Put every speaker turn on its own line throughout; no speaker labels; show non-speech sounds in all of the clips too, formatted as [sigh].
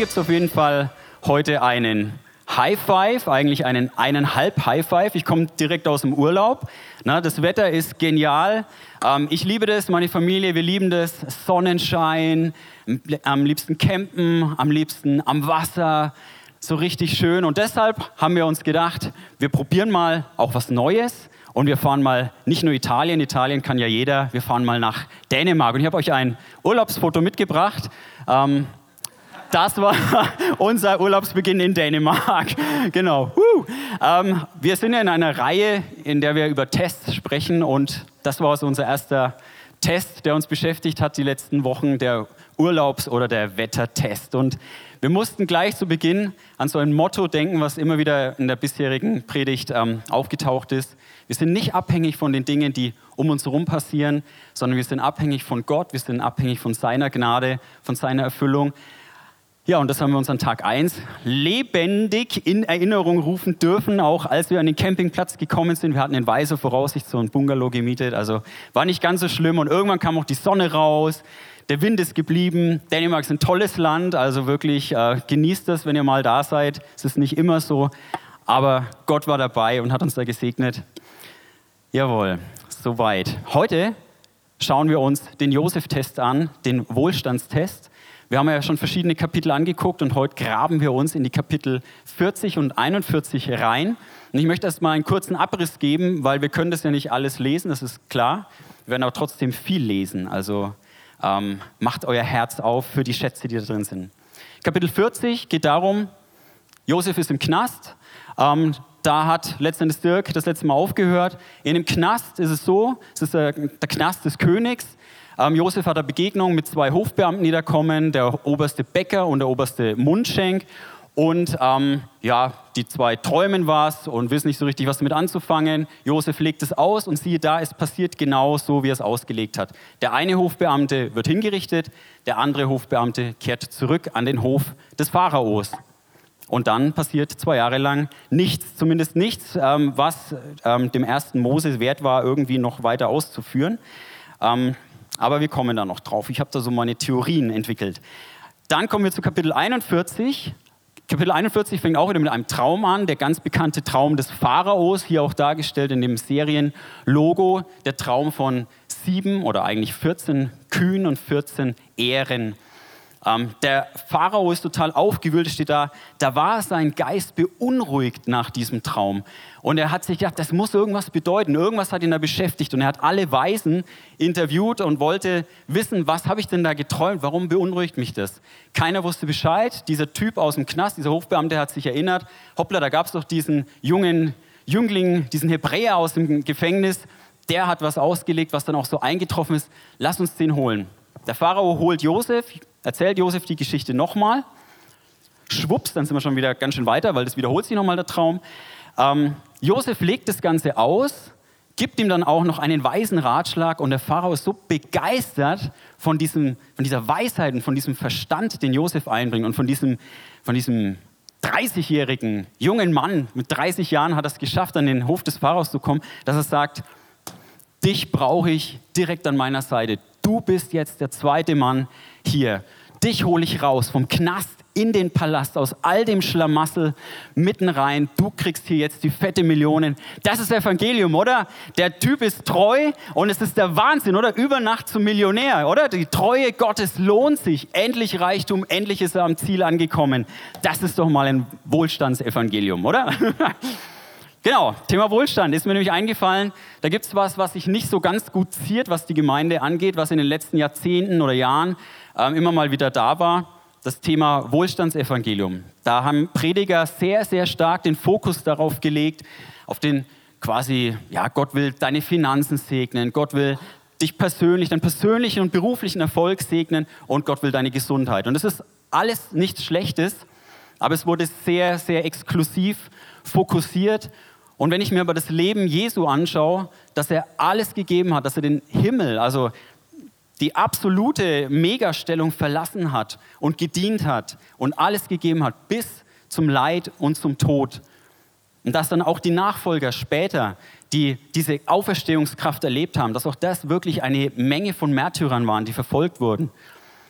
gibt es auf jeden Fall heute einen High Five, eigentlich einen eineinhalb High Five. Ich komme direkt aus dem Urlaub. Na, das Wetter ist genial. Ähm, ich liebe das, meine Familie, wir lieben das. Sonnenschein, am liebsten campen, am liebsten am Wasser. So richtig schön. Und deshalb haben wir uns gedacht, wir probieren mal auch was Neues. Und wir fahren mal nicht nur Italien, Italien kann ja jeder, wir fahren mal nach Dänemark. Und ich habe euch ein Urlaubsfoto mitgebracht. Ähm, das war [laughs] unser Urlaubsbeginn in Dänemark. [laughs] Genau. Ähm, wir sind ja in einer Reihe, in der wir über Tests sprechen und das war so unser erster Test, der uns beschäftigt hat die letzten Wochen, der Urlaubs- oder der Wettertest. Und wir mussten gleich zu Beginn an so ein Motto denken, was immer wieder in der bisherigen Predigt ähm, aufgetaucht ist. Wir sind nicht abhängig von den Dingen, die um uns herum passieren, sondern wir sind abhängig von Gott, wir sind abhängig von seiner Gnade, von seiner Erfüllung. Ja, und das haben wir uns an Tag 1 lebendig in Erinnerung rufen dürfen, auch als wir an den Campingplatz gekommen sind. Wir hatten in weiser Voraussicht so ein Bungalow gemietet, also war nicht ganz so schlimm. Und irgendwann kam auch die Sonne raus, der Wind ist geblieben. Dänemark ist ein tolles Land, also wirklich äh, genießt das, wenn ihr mal da seid. Es ist nicht immer so, aber Gott war dabei und hat uns da gesegnet. Jawohl, soweit. Heute schauen wir uns den Josef-Test an, den Wohlstandstest. Wir haben ja schon verschiedene Kapitel angeguckt und heute graben wir uns in die Kapitel 40 und 41 rein. Und ich möchte erst mal einen kurzen Abriss geben, weil wir können das ja nicht alles lesen, das ist klar. Wir werden aber trotzdem viel lesen. Also ähm, macht euer Herz auf für die Schätze, die da drin sind. Kapitel 40 geht darum, Josef ist im Knast. Ähm, da hat letztendlich Dirk das letzte Mal aufgehört. In dem Knast ist es so, es ist der, der Knast des Königs. Ähm, Josef hat eine Begegnung mit zwei Hofbeamten, die da kommen, der oberste Bäcker und der oberste Mundschenk. Und ähm, ja, die zwei träumen was und wissen nicht so richtig, was damit anzufangen. Josef legt es aus und siehe da, es passiert genau so, wie er es ausgelegt hat. Der eine Hofbeamte wird hingerichtet, der andere Hofbeamte kehrt zurück an den Hof des Pharaos. Und dann passiert zwei Jahre lang nichts, zumindest nichts, ähm, was ähm, dem ersten Mose wert war, irgendwie noch weiter auszuführen. Aber wir kommen da noch drauf. Ich habe da so meine Theorien entwickelt. Dann kommen wir zu Kapitel 41. Kapitel 41 fängt auch wieder mit einem Traum an, der ganz bekannte Traum des Pharaos, hier auch dargestellt in dem Serienlogo, der Traum von sieben oder eigentlich 14 Kühen und 14 Ähren. Ähm, der Pharao ist total aufgewühlt, steht da. Da war sein Geist beunruhigt nach diesem Traum. Und er hat sich gedacht, das muss irgendwas bedeuten. Irgendwas hat ihn da beschäftigt. Und er hat alle Weisen interviewt und wollte wissen, was habe ich denn da geträumt? Warum beunruhigt mich das? Keiner wusste Bescheid. Dieser Typ aus dem Knast, dieser Hofbeamte hat sich erinnert. Hoppla, da gab es doch diesen jungen Jüngling, diesen Hebräer aus dem Gefängnis. Der hat was ausgelegt, was dann auch so eingetroffen ist. Lass uns den holen. Der Pharao holt Josef, erzählt Josef die Geschichte nochmal. Schwupps, dann sind wir schon wieder ganz schön weiter, weil das wiederholt sich nochmal der Traum. Ähm, Josef legt das Ganze aus, gibt ihm dann auch noch einen weisen Ratschlag und der Pharao ist so begeistert von, diesem, von dieser Weisheit und von diesem Verstand, den Josef einbringt und von diesem, von diesem 30-jährigen jungen Mann, mit 30 Jahren hat er es geschafft, an den Hof des Pharaos zu kommen, dass er sagt, dich brauche ich direkt an meiner Seite. Du bist jetzt der zweite Mann hier. Dich hole ich raus vom Knast in den Palast aus all dem Schlamassel mitten rein. Du kriegst hier jetzt die fette Millionen. Das ist Evangelium, oder? Der Typ ist treu und es ist der Wahnsinn, oder? Über Nacht zum Millionär, oder? Die Treue Gottes lohnt sich. Endlich Reichtum, endlich ist er am Ziel angekommen. Das ist doch mal ein Wohlstandsevangelium, oder? [laughs] Genau, Thema Wohlstand ist mir nämlich eingefallen. Da gibt es was, was sich nicht so ganz gut ziert, was die Gemeinde angeht, was in den letzten Jahrzehnten oder Jahren ähm, immer mal wieder da war. Das Thema Wohlstandsevangelium. Da haben Prediger sehr, sehr stark den Fokus darauf gelegt, auf den quasi, ja, Gott will deine Finanzen segnen, Gott will dich persönlich, deinen persönlichen und beruflichen Erfolg segnen und Gott will deine Gesundheit. Und das ist alles nichts Schlechtes, aber es wurde sehr, sehr exklusiv fokussiert und wenn ich mir aber das Leben Jesu anschaue, dass er alles gegeben hat, dass er den Himmel, also die absolute Megastellung verlassen hat und gedient hat und alles gegeben hat bis zum Leid und zum Tod. Und dass dann auch die Nachfolger später, die diese Auferstehungskraft erlebt haben, dass auch das wirklich eine Menge von Märtyrern waren, die verfolgt wurden.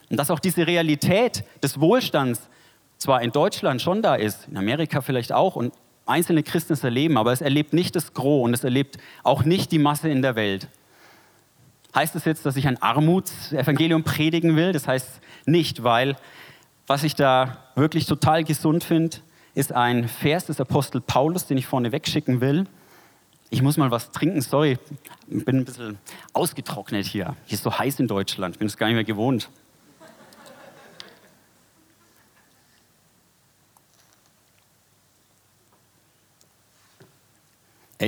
Und dass auch diese Realität des Wohlstands zwar in Deutschland schon da ist, in Amerika vielleicht auch und einzelne Christen es erleben, aber es erlebt nicht das Gros und es erlebt auch nicht die Masse in der Welt. Heißt das jetzt, dass ich ein Armutsevangelium predigen will? Das heißt nicht, weil was ich da wirklich total gesund finde, ist ein Vers des Apostel Paulus, den ich vorne wegschicken will. Ich muss mal was trinken, sorry, bin ein bisschen ausgetrocknet hier. Hier ist so heiß in Deutschland, bin es gar nicht mehr gewohnt.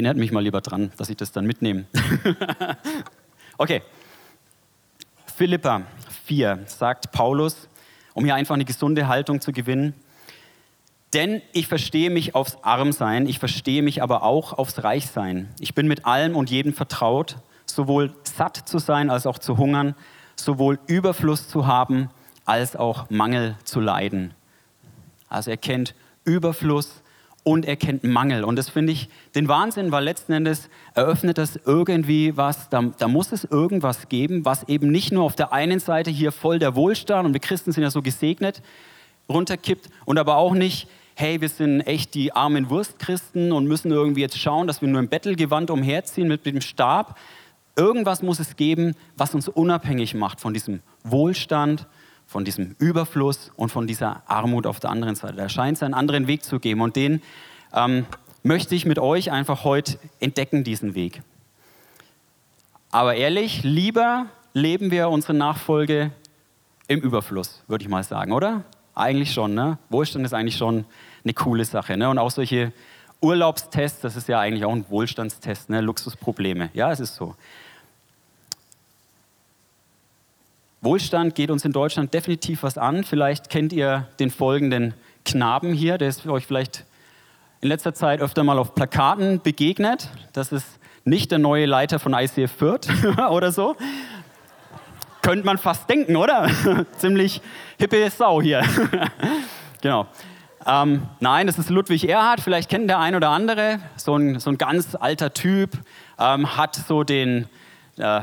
Erinnert mich mal lieber dran, dass ich das dann mitnehme. [laughs] okay. Philippa 4 sagt Paulus, um hier einfach eine gesunde Haltung zu gewinnen. Denn ich verstehe mich aufs Armsein, ich verstehe mich aber auch aufs Reichsein. Ich bin mit allem und jedem vertraut, sowohl satt zu sein als auch zu hungern, sowohl Überfluss zu haben als auch Mangel zu leiden. Also er kennt Überfluss und er kennt Mangel. Und das finde ich den Wahnsinn, weil letzten Endes eröffnet das irgendwie was, da, da, muss es irgendwas geben, was eben nicht nur auf der einen Seite hier voll der Wohlstand und wir Christen sind ja so gesegnet runterkippt und aber auch nicht hey, wir sind echt die armen Wurstchristen und müssen irgendwie jetzt schauen, dass wir nur im Bettelgewand umherziehen mit, mit dem Stab. Irgendwas muss es geben, was uns unabhängig macht von diesem Wohlstand, von diesem Überfluss und von dieser Armut auf der anderen Seite. Da scheint es einen anderen Weg zu geben und den ähm, möchte ich mit euch einfach heute entdecken, diesen Weg. Aber ehrlich, lieber leben wir unsere Nachfolge im Überfluss, würde ich mal sagen, oder? Eigentlich schon, ne? Wohlstand ist eigentlich schon eine coole Sache. Ne? Und auch solche Urlaubstests, das ist ja eigentlich auch ein Wohlstandstest, ne? Luxusprobleme. Ja, es ist so. Wohlstand geht uns in Deutschland definitiv was an. Vielleicht kennt ihr den folgenden Knaben hier, der ist euch vielleicht in letzter Zeit öfter mal auf Plakaten begegnet. Das ist nicht der neue Leiter von ICF Fürth [laughs] oder so, könnte man fast denken, oder? [laughs] Ziemlich hippe Sau hier. [laughs] genau. Ähm, nein, das ist Ludwig Erhard, vielleicht kennt der ein oder andere. So ein, so ein ganz alter Typ, ähm, hat so den, äh,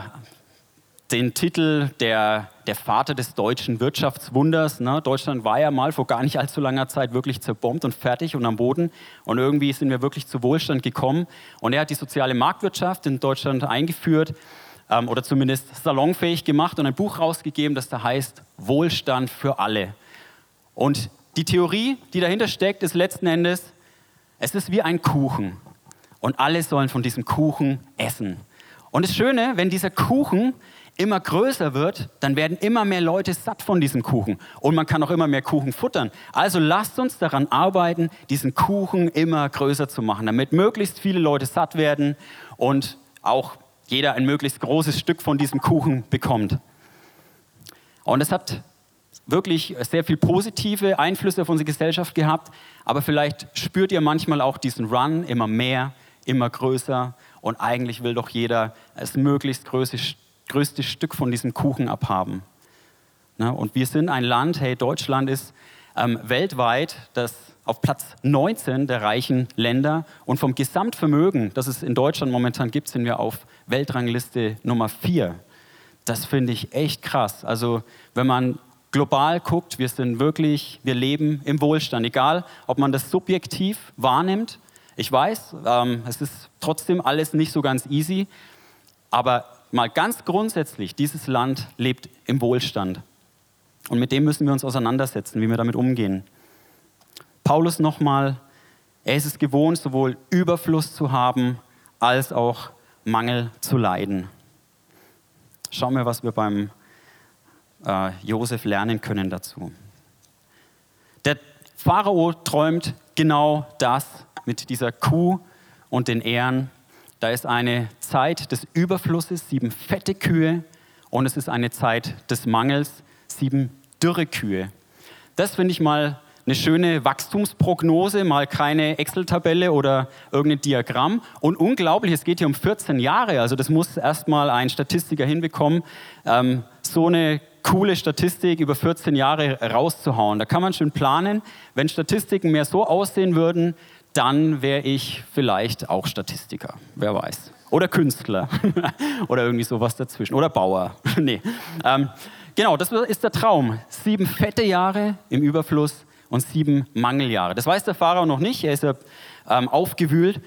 den Titel der, der Vater des deutschen Wirtschaftswunders. Ne? Deutschland war ja mal vor gar nicht allzu langer Zeit wirklich zerbombt und fertig und am Boden. Und irgendwie sind wir wirklich zu Wohlstand gekommen. Und er hat die soziale Marktwirtschaft in Deutschland eingeführt ähm, oder zumindest salonfähig gemacht und ein Buch rausgegeben, das da heißt Wohlstand für alle. Und die Theorie, die dahinter steckt, ist letzten Endes, es ist wie ein Kuchen und alle sollen von diesem Kuchen essen. Und das Schöne, wenn dieser Kuchen immer größer wird, dann werden immer mehr Leute satt von diesem Kuchen. Und man kann auch immer mehr Kuchen futtern. Also lasst uns daran arbeiten, diesen Kuchen immer größer zu machen, damit möglichst viele Leute satt werden und auch jeder ein möglichst großes Stück von diesem Kuchen bekommt. Und es hat wirklich sehr viel positive Einflüsse auf unsere Gesellschaft gehabt, aber vielleicht spürt ihr manchmal auch diesen Run immer mehr, immer größer und eigentlich will doch jeder das möglichst größte, größte Stück von diesem Kuchen abhaben. Ne? Und wir sind ein Land, hey, Deutschland ist ähm, weltweit das auf Platz 19 der reichen Länder und vom Gesamtvermögen, das es in Deutschland momentan gibt, sind wir auf Weltrangliste Nummer 4. Das finde ich echt krass. Also wenn man global guckt, wir sind wirklich, wir leben im Wohlstand, egal ob man das subjektiv wahrnimmt. Ich weiß, ähm, es ist trotzdem alles nicht so ganz easy, aber mal ganz grundsätzlich, dieses Land lebt im Wohlstand. Und mit dem müssen wir uns auseinandersetzen, wie wir damit umgehen. Paulus nochmal, er ist es gewohnt, sowohl Überfluss zu haben, als auch Mangel zu leiden. Schauen wir, was wir beim äh, Josef lernen können dazu. Der Pharao träumt genau das mit dieser Kuh und den Ehren. Da ist eine Zeit des Überflusses, sieben fette Kühe, und es ist eine Zeit des Mangels, sieben dürre Kühe. Das finde ich mal eine schöne Wachstumsprognose, mal keine Excel-Tabelle oder irgendein Diagramm. Und unglaublich, es geht hier um 14 Jahre, also das muss erstmal ein Statistiker hinbekommen, ähm, so eine coole Statistik über 14 Jahre rauszuhauen. Da kann man schön planen. Wenn Statistiken mehr so aussehen würden, dann wäre ich vielleicht auch Statistiker, wer weiß. Oder Künstler [laughs] oder irgendwie sowas dazwischen. Oder Bauer. [laughs] nee. Ähm, genau, das ist der Traum. Sieben fette Jahre im Überfluss und sieben Mangeljahre. Das weiß der Pharao noch nicht, er ist ja ähm, aufgewühlt.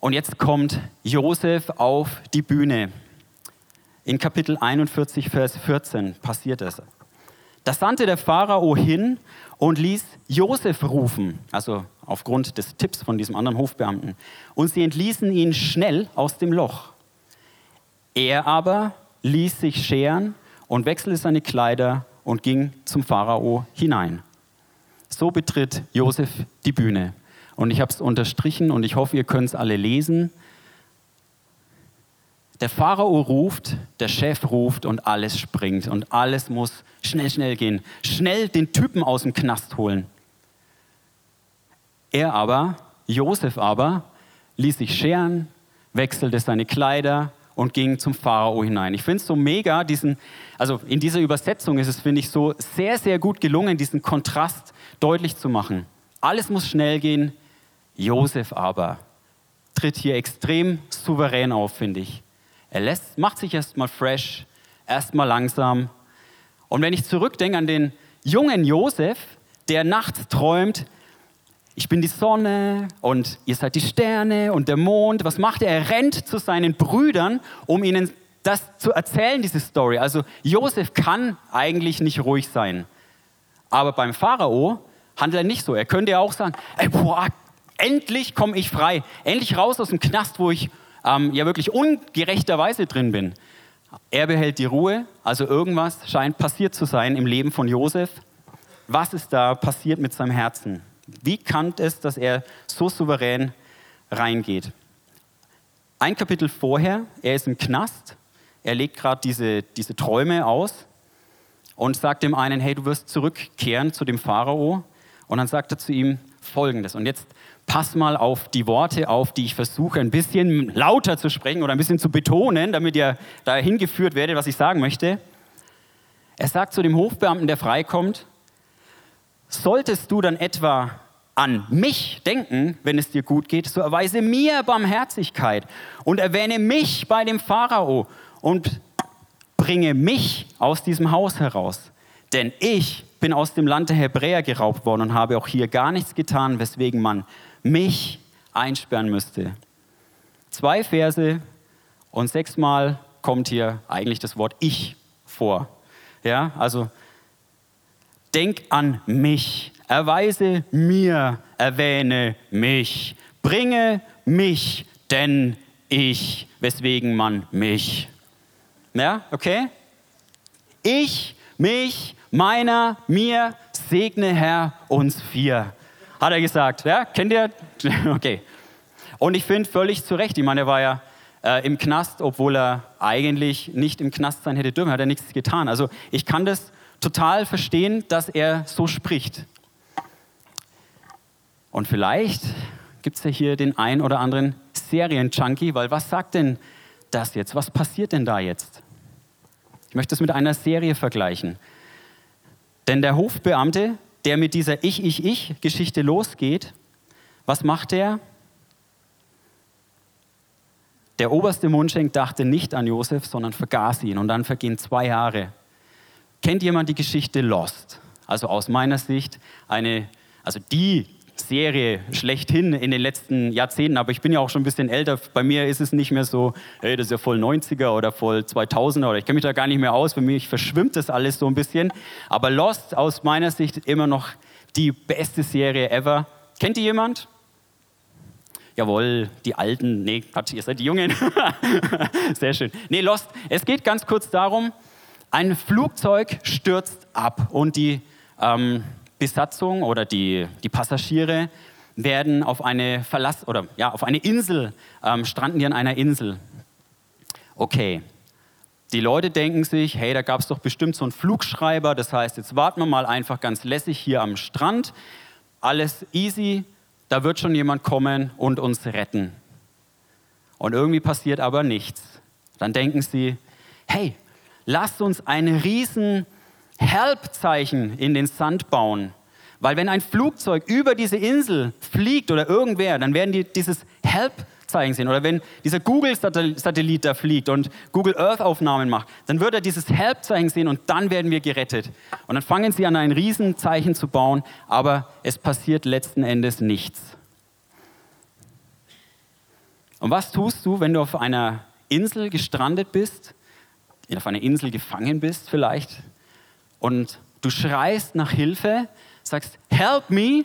Und jetzt kommt Josef auf die Bühne. In Kapitel 41, Vers 14 passiert es. Da sandte der Pharao hin und ließ Josef rufen, also aufgrund des Tipps von diesem anderen Hofbeamten. Und sie entließen ihn schnell aus dem Loch. Er aber ließ sich scheren und wechselte seine Kleider und ging zum Pharao hinein. So betritt Josef die Bühne. Und ich habe es unterstrichen und ich hoffe, ihr könnt es alle lesen. Der Pharao ruft, der Chef ruft und alles springt und alles muss schnell, schnell gehen. Schnell den Typen aus dem Knast holen. Er aber, Josef aber, ließ sich scheren, wechselte seine Kleider und ging zum Pharao hinein. Ich finde es so mega, diesen, also in dieser Übersetzung ist es, finde ich, so sehr, sehr gut gelungen, diesen Kontrast deutlich zu machen. Alles muss schnell gehen, Josef aber tritt hier extrem souverän auf, finde ich. Er lässt, macht sich erstmal fresh, erstmal langsam. Und wenn ich zurückdenke an den jungen Josef, der nachts träumt, ich bin die Sonne und ihr seid die Sterne und der Mond. Was macht er? Er rennt zu seinen Brüdern, um ihnen das zu erzählen, diese Story. Also Josef kann eigentlich nicht ruhig sein. Aber beim Pharao handelt er nicht so. Er könnte ja auch sagen, ey, boah, endlich komme ich frei. Endlich raus aus dem Knast, wo ich ähm, ja wirklich ungerechterweise drin bin. Er behält die Ruhe, also irgendwas scheint passiert zu sein im Leben von Josef. Was ist da passiert mit seinem Herzen? Wie kann es, dass er so souverän reingeht? Ein Kapitel vorher, er ist im Knast, er legt gerade diese, diese Träume aus und sagt dem einen, hey, du wirst zurückkehren zu dem Pharao. Und dann sagt er zu ihm Folgendes. Und jetzt pass mal auf die Worte auf, die ich versuche ein bisschen lauter zu sprechen oder ein bisschen zu betonen, damit ihr dahin geführt werdet, was ich sagen möchte. Er sagt zu dem Hofbeamten, der freikommt, solltest du dann etwa an mich denken, wenn es dir gut geht, so erweise mir Barmherzigkeit und erwähne mich bei dem Pharao und bringe mich aus diesem Haus heraus. Denn ich bin aus dem Land der Hebräer geraubt worden und habe auch hier gar nichts getan, weswegen man mich einsperren müsste. Zwei Verse und sechsmal kommt hier eigentlich das Wort ich vor. Ja, also denk an mich, erweise mir, erwähne mich, bringe mich, denn ich, weswegen man mich. Ja, okay? Ich, mich, meiner, mir, segne Herr uns vier hat er gesagt. Ja, kennt ihr? [laughs] Okay. Und ich finde völlig zu Recht, ich meine, er war ja äh, im Knast, obwohl er eigentlich nicht im Knast sein hätte dürfen, hat er nichts getan. Also ich kann das total verstehen, dass er so spricht. Und vielleicht gibt es ja hier den ein oder anderen Serien-Junkie, weil was sagt denn das jetzt? Was passiert denn da jetzt? Ich möchte es mit einer Serie vergleichen. Denn der Hofbeamte der mit dieser Ich-Ich-Ich-Geschichte losgeht, was macht er? Der oberste Mundschenk dachte nicht an Josef, sondern vergaß ihn. Und dann vergehen zwei Jahre. Kennt jemand die Geschichte Lost? Also aus meiner Sicht eine, also die Serie schlechthin in den letzten Jahrzehnten, aber ich bin ja auch schon ein bisschen älter. Bei mir ist es nicht mehr so, hey, das ist ja voll 90er oder voll 2000er oder ich kenne mich da gar nicht mehr aus. Für mich verschwimmt das alles so ein bisschen. Aber Lost aus meiner Sicht immer noch die beste Serie ever. Kennt ihr jemand? Jawohl, die Alten. Nee, Quatsch, ihr seid die Jungen. [laughs] Sehr schön. Nee, Lost. Es geht ganz kurz darum, ein Flugzeug stürzt ab und die ähm, Besatzung oder die, die Passagiere werden auf eine Verlass oder ja auf eine Insel ähm, stranden die an einer Insel. Okay, die Leute denken sich, hey, da gab es doch bestimmt so einen Flugschreiber. Das heißt, jetzt warten wir mal einfach ganz lässig hier am Strand. Alles easy, da wird schon jemand kommen und uns retten. Und irgendwie passiert aber nichts. Dann denken sie, hey, lasst uns einen riesen Help-Zeichen in den Sand bauen. Weil wenn ein Flugzeug über diese Insel fliegt oder irgendwer, dann werden die dieses Help Zeichen sehen. Oder wenn dieser Google-Satellit da fliegt und Google Earth-Aufnahmen macht, dann wird er dieses Help-Zeichen sehen und dann werden wir gerettet. Und dann fangen sie an, ein Riesenzeichen zu bauen, aber es passiert letzten Endes nichts. Und was tust du, wenn du auf einer Insel gestrandet bist, auf einer Insel gefangen bist vielleicht, und du schreist nach Hilfe, sagst, help me,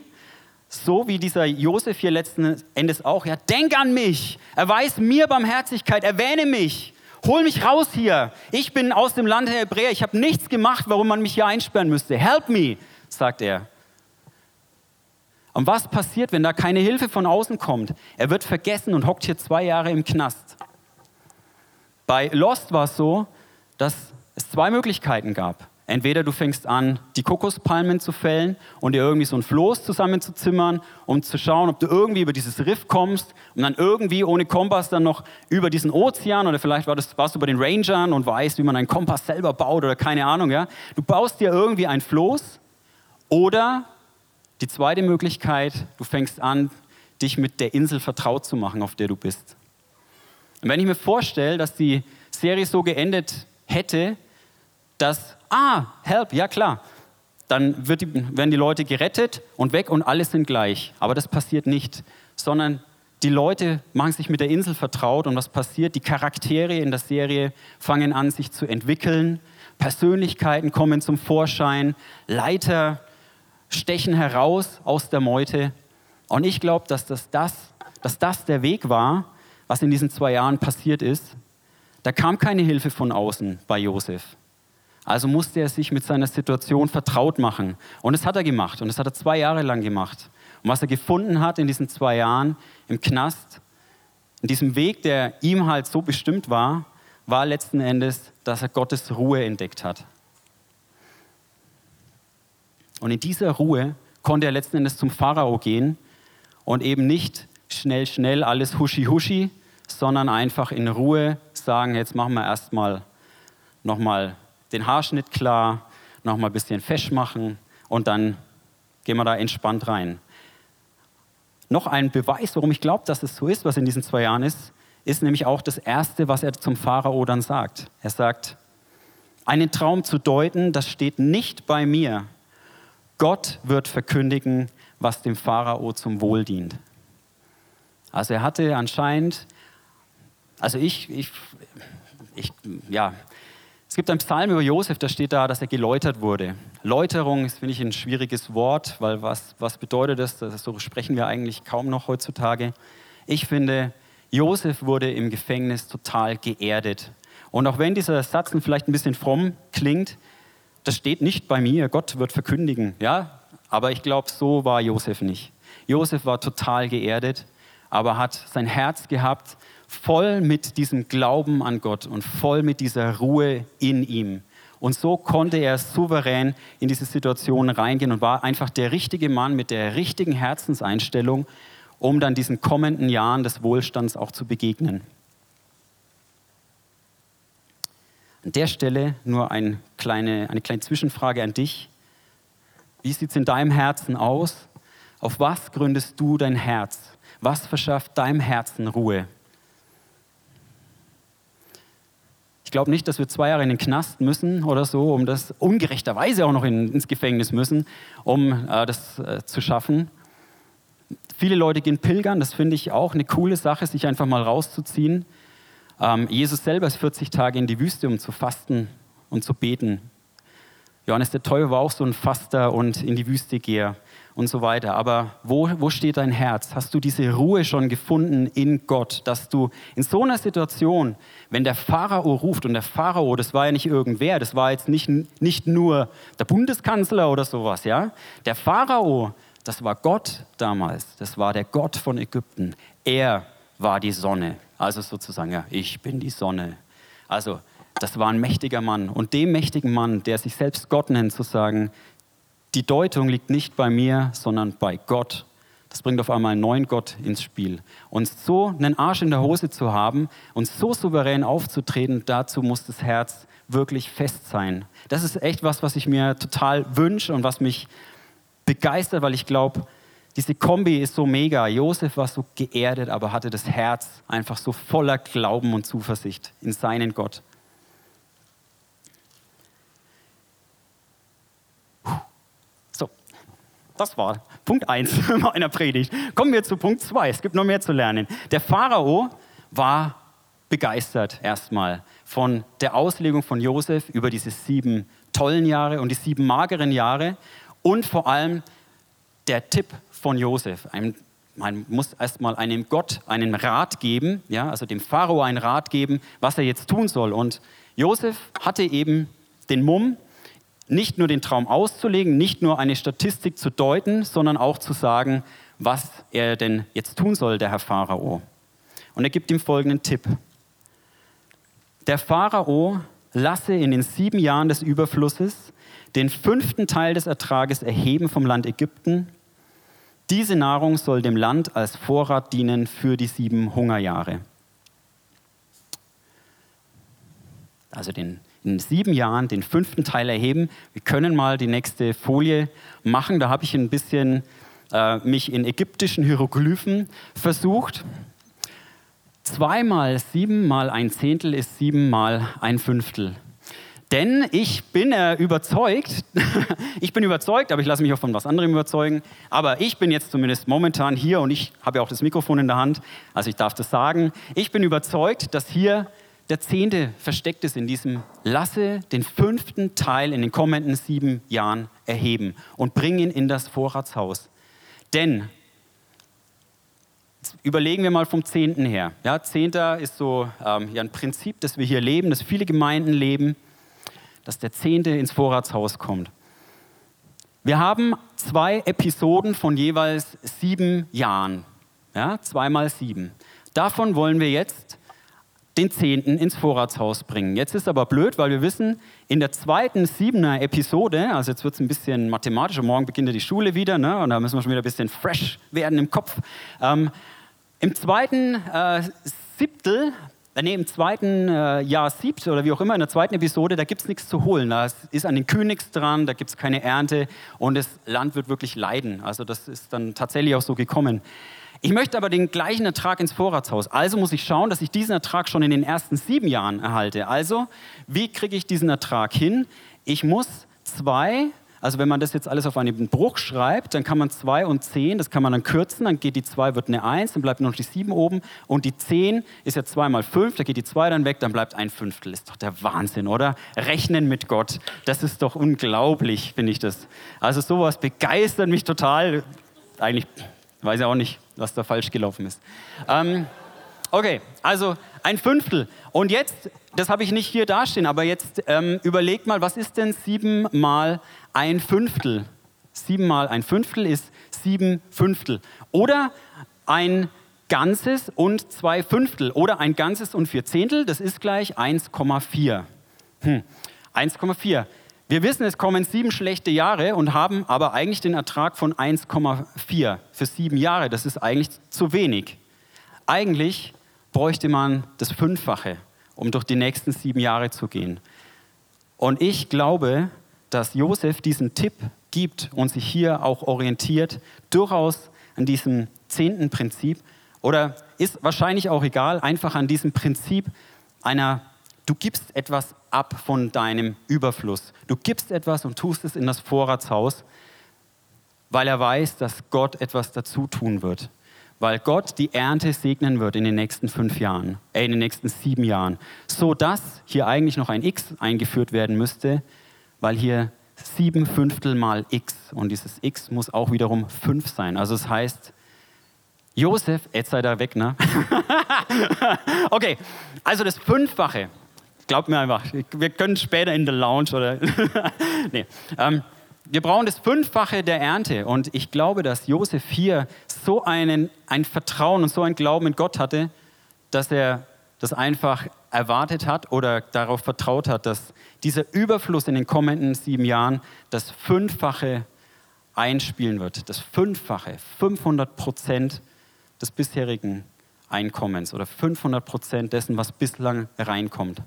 so wie dieser Josef hier letzten Endes auch, ja, denk an mich, erweis mir Barmherzigkeit, erwähne mich, hol mich raus hier. Ich bin aus dem Land der Hebräer, ich habe nichts gemacht, warum man mich hier einsperren müsste. Help me, sagt er. Und was passiert, wenn da keine Hilfe von außen kommt? Er wird vergessen und hockt hier zwei Jahre im Knast. Bei Lost war es so, dass es zwei Möglichkeiten gab. Entweder du fängst an, die Kokospalmen zu fällen und dir irgendwie so ein Floß zusammenzuzimmern, um zu schauen, ob du irgendwie über dieses Riff kommst und dann irgendwie ohne Kompass dann noch über diesen Ozean oder vielleicht warst du bei den Rangern und weißt, wie man einen Kompass selber baut oder keine Ahnung. Ja? Du baust dir irgendwie ein Floß oder die zweite Möglichkeit, du fängst an, dich mit der Insel vertraut zu machen, auf der du bist. Und wenn ich mir vorstelle, dass die Serie so geendet hätte, dass, ah, help, ja klar, dann die, werden die Leute gerettet und weg und alle sind gleich. Aber das passiert nicht, sondern die Leute machen sich mit der Insel vertraut und was passiert? Die Charaktere in der Serie fangen an, sich zu entwickeln, Persönlichkeiten kommen zum Vorschein, Leiter stechen heraus aus der Meute. Und ich glaube, dass das, das, dass das der Weg war, was in diesen zwei Jahren passiert ist. Da kam keine Hilfe von außen bei Josef. Also musste er sich mit seiner Situation vertraut machen. Und das hat er gemacht. Und das hat er zwei Jahre lang gemacht. Und was er gefunden hat in diesen zwei Jahren im Knast, in diesem Weg, der ihm halt so bestimmt war, war letzten Endes, dass er Gottes Ruhe entdeckt hat. Und in dieser Ruhe konnte er letzten Endes zum Pharao gehen und eben nicht schnell, schnell alles huschi-huschi, sondern einfach in Ruhe sagen, jetzt machen wir erstmal nochmal den Haarschnitt klar, nochmal ein bisschen fesch machen und dann gehen wir da entspannt rein. Noch ein Beweis, warum ich glaube, dass es so ist, was in diesen zwei Jahren ist, ist nämlich auch das Erste, was er zum Pharao dann sagt. Er sagt, einen Traum zu deuten, das steht nicht bei mir. Gott wird verkündigen, was dem Pharao zum Wohl dient. Also er hatte anscheinend, also ich, ich, ich ja, es gibt einen Psalm über Josef, da steht da, dass er geläutert wurde. Läuterung ist, finde ich, ein schwieriges Wort, weil was, was bedeutet das? das? So sprechen wir eigentlich kaum noch heutzutage. Ich finde, Josef wurde im Gefängnis total geerdet. Und auch wenn dieser Satz vielleicht ein bisschen fromm klingt, das steht nicht bei mir, Gott wird verkündigen. Ja, aber ich glaube, so war Josef nicht. Josef war total geerdet, aber hat sein Herz gehabt voll mit diesem Glauben an Gott und voll mit dieser Ruhe in ihm. Und so konnte er souverän in diese Situation reingehen und war einfach der richtige Mann mit der richtigen Herzenseinstellung, um dann diesen kommenden Jahren des Wohlstands auch zu begegnen. An der Stelle nur eine kleine, eine kleine Zwischenfrage an dich. Wie sieht es in deinem Herzen aus? Auf was gründest du dein Herz? Was verschafft deinem Herzen Ruhe? Ich glaube nicht, dass wir zwei Jahre in den Knast müssen oder so, um das ungerechterweise auch noch in, ins Gefängnis müssen, um äh, das äh, zu schaffen. Viele Leute gehen pilgern, das finde ich auch eine coole Sache, sich einfach mal rauszuziehen. Ähm, Jesus selber ist 40 Tage in die Wüste, um zu fasten und zu beten. Johannes der Täufer war auch so ein Faster und in die Wüste geher und so weiter. Aber wo, wo steht dein Herz? Hast du diese Ruhe schon gefunden in Gott, dass du in so einer Situation, wenn der Pharao ruft, und der Pharao, das war ja nicht irgendwer, das war jetzt nicht, nicht nur der Bundeskanzler oder sowas, ja? Der Pharao, das war Gott damals, das war der Gott von Ägypten. Er war die Sonne, also sozusagen, ja, ich bin die Sonne. Also, das war ein mächtiger Mann. Und dem mächtigen Mann, der sich selbst Gott nennt, zu sagen, die Deutung liegt nicht bei mir, sondern bei Gott. Das bringt auf einmal einen neuen Gott ins Spiel. Und so einen Arsch in der Hose zu haben und so souverän aufzutreten, dazu muss das Herz wirklich fest sein. Das ist echt was, was ich mir total wünsche und was mich begeistert, weil ich glaube, diese Kombi ist so mega. Josef war so geerdet, aber hatte das Herz einfach so voller Glauben und Zuversicht in seinen Gott. Das war Punkt 1 [laughs] meiner Predigt. Kommen wir zu Punkt 2. Es gibt noch mehr zu lernen. Der Pharao war begeistert erstmal von der Auslegung von Josef über diese sieben tollen Jahre und die sieben mageren Jahre und vor allem der Tipp von Josef. Man muss erstmal einem Gott einen Rat geben, ja, also dem Pharao einen Rat geben, was er jetzt tun soll. Und Josef hatte eben den Mumm, nicht nur den Traum auszulegen, nicht nur eine Statistik zu deuten, sondern auch zu sagen, was er denn jetzt tun soll, der Herr Pharao. Und er gibt ihm folgenden Tipp. Der Pharao lasse in den sieben Jahren des Überflusses den fünften Teil des Ertrages erheben vom Land Ägypten. Diese Nahrung soll dem Land als Vorrat dienen für die sieben Hungerjahre. Also den, sieben Jahren den fünften Teil erheben. Wir können mal die nächste Folie machen. Da habe ich ein bisschen äh, mich in ägyptischen Hieroglyphen versucht. Zweimal sieben mal ein Zehntel ist sieben mal ein Fünftel. Denn ich bin äh, überzeugt, [laughs] ich bin überzeugt, aber ich lasse mich auch von was anderem überzeugen. Aber ich bin jetzt zumindest momentan hier und ich habe ja auch das Mikrofon in der Hand, also ich darf das sagen. Ich bin überzeugt, dass hier der Zehnte versteckt ist in diesem Lasse den fünften Teil in den kommenden sieben Jahren erheben und bring ihn in das Vorratshaus. Denn überlegen wir mal vom Zehnten her. Ja, Zehnter ist so ähm, ja, ein Prinzip, das wir hier leben, das viele Gemeinden leben dass der Zehnte ins Vorratshaus kommt. Wir haben zwei Episoden von jeweils sieben Jahren. Ja, zweimal sieben. Davon wollen wir jetzt den Zehnten ins Vorratshaus bringen. Jetzt ist aber blöd, weil wir wissen, in der zweiten siebener Episode, also jetzt wird es ein bisschen mathematisch, morgen beginnt ja die Schule wieder, ne, und da müssen wir schon wieder ein bisschen fresh werden im Kopf. Ähm, Im zweiten äh, Siebtel Nee, im zweiten äh, Jahr siebt oder wie auch immer, in der zweiten Episode, da gibt es nichts zu holen. Da ist an den nichts dran, da gibt es keine Ernte und das Land wird wirklich leiden. Also das ist dann tatsächlich auch so gekommen. Ich möchte aber den gleichen Ertrag ins Vorratshaus. Also muss ich schauen, dass ich diesen Ertrag schon in den ersten sieben Jahren erhalte. Also, wie kriege ich diesen Ertrag hin? Ich muss zwei also wenn man das jetzt alles auf einen Bruch schreibt, dann kann man 2 und 10, das kann man dann kürzen, dann geht die 2, wird eine 1, dann bleibt nur noch die 7 oben und die 10 ist ja 2 mal 5, da geht die 2 dann weg, dann bleibt ein Fünftel. Ist doch der Wahnsinn, oder? Rechnen mit Gott, das ist doch unglaublich, finde ich das. Also sowas begeistert mich total. Eigentlich weiß ich auch nicht, was da falsch gelaufen ist. Ähm, okay, also ein Fünftel. Und jetzt, das habe ich nicht hier dastehen, aber jetzt ähm, überlegt mal, was ist denn 7 mal ein Fünftel. Sieben mal ein Fünftel ist sieben Fünftel. Oder ein Ganzes und zwei Fünftel. Oder ein Ganzes und vier Zehntel, das ist gleich 1,4. Hm. 1,4. Wir wissen, es kommen sieben schlechte Jahre und haben aber eigentlich den Ertrag von 1,4 für sieben Jahre. Das ist eigentlich zu wenig. Eigentlich bräuchte man das Fünffache, um durch die nächsten sieben Jahre zu gehen. Und ich glaube, dass Josef diesen Tipp gibt und sich hier auch orientiert, durchaus an diesem zehnten Prinzip oder ist wahrscheinlich auch egal, einfach an diesem Prinzip einer, du gibst etwas ab von deinem Überfluss. Du gibst etwas und tust es in das Vorratshaus, weil er weiß, dass Gott etwas dazu tun wird. Weil Gott die Ernte segnen wird in den nächsten fünf Jahren, äh, in den nächsten sieben Jahren. So dass hier eigentlich noch ein X eingeführt werden müsste, weil hier sieben Fünftel mal x und dieses x muss auch wiederum fünf sein. Also es das heißt, Josef, jetzt seid ihr weg, ne? [laughs] okay, also das Fünffache. Glaubt mir einfach, wir können später in der Lounge oder. [laughs] nee. Ähm, wir brauchen das Fünffache der Ernte. Und ich glaube, dass Josef hier so einen, ein Vertrauen und so ein Glauben in Gott hatte, dass er das einfach erwartet hat oder darauf vertraut hat, dass dieser Überfluss in den kommenden sieben Jahren das Fünffache einspielen wird. Das Fünffache, 500 Prozent des bisherigen Einkommens oder 500 Prozent dessen, was bislang reinkommt.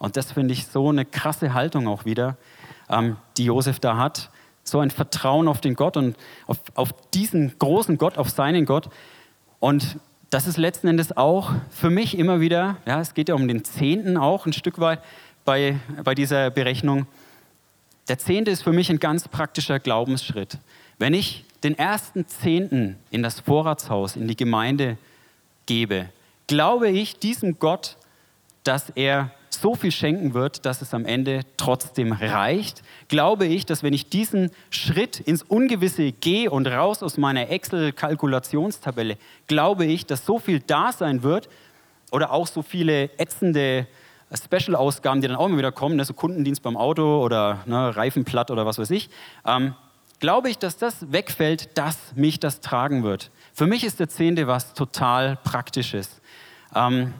Und das finde ich so eine krasse Haltung auch wieder, ähm, die Josef da hat. so ein Vertrauen auf den Gott und auf, auf diesen großen Gott, auf seinen Gott. Und das ist letzten Endes auch für mich immer wieder, ja, es geht ja um den Zehnten auch ein Stück weit bei, bei dieser Berechnung. Der Zehnte ist für mich ein ganz praktischer Glaubensschritt. Wenn ich den ersten Zehnten in das Vorratshaus, in die Gemeinde gebe, glaube ich diesem Gott, dass er so viel schenken wird, dass es am Ende trotzdem reicht, glaube ich, dass wenn ich diesen Schritt ins Ungewisse gehe und raus aus meiner Excel-Kalkulationstabelle, glaube ich, dass so viel da sein wird oder auch so viele ätzende Special-Ausgaben, die dann auch immer wieder kommen, ne, so Kundendienst beim Auto oder ne, Reifenplatt oder was weiß ich, ähm, glaube ich, dass das wegfällt, dass mich das tragen wird. Für mich ist der Zehnte was total Praktisches. Ähm,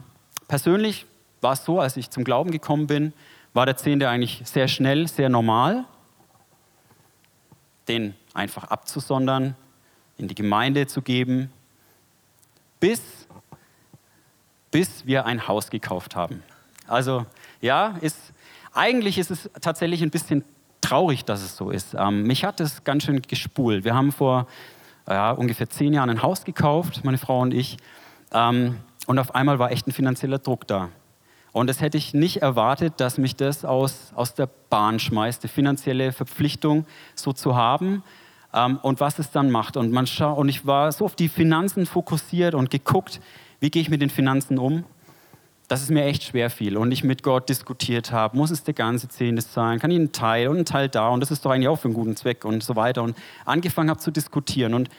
persönlich war es so, als ich zum Glauben gekommen bin, war der Zehnte eigentlich sehr schnell, sehr normal, den einfach abzusondern, in die Gemeinde zu geben, bis, bis wir ein Haus gekauft haben. Also ja, ist, eigentlich ist es tatsächlich ein bisschen traurig, dass es so ist. Ähm, mich hat es ganz schön gespult. Wir haben vor ja, ungefähr zehn Jahren ein Haus gekauft, meine Frau und ich. Ähm, und auf einmal war echt ein finanzieller Druck da. Und das hätte ich nicht erwartet, dass mich das aus, aus der Bahn schmeißt, die finanzielle Verpflichtung so zu haben ähm, und was es dann macht. Und, man schau, und ich war so auf die Finanzen fokussiert und geguckt, wie gehe ich mit den Finanzen um, dass es mir echt schwer fiel. Und ich mit Gott diskutiert habe, muss es der ganze Zehnte sein, kann ich einen Teil und einen Teil da und das ist doch eigentlich auch für einen guten Zweck und so weiter. Und angefangen habe zu diskutieren. Und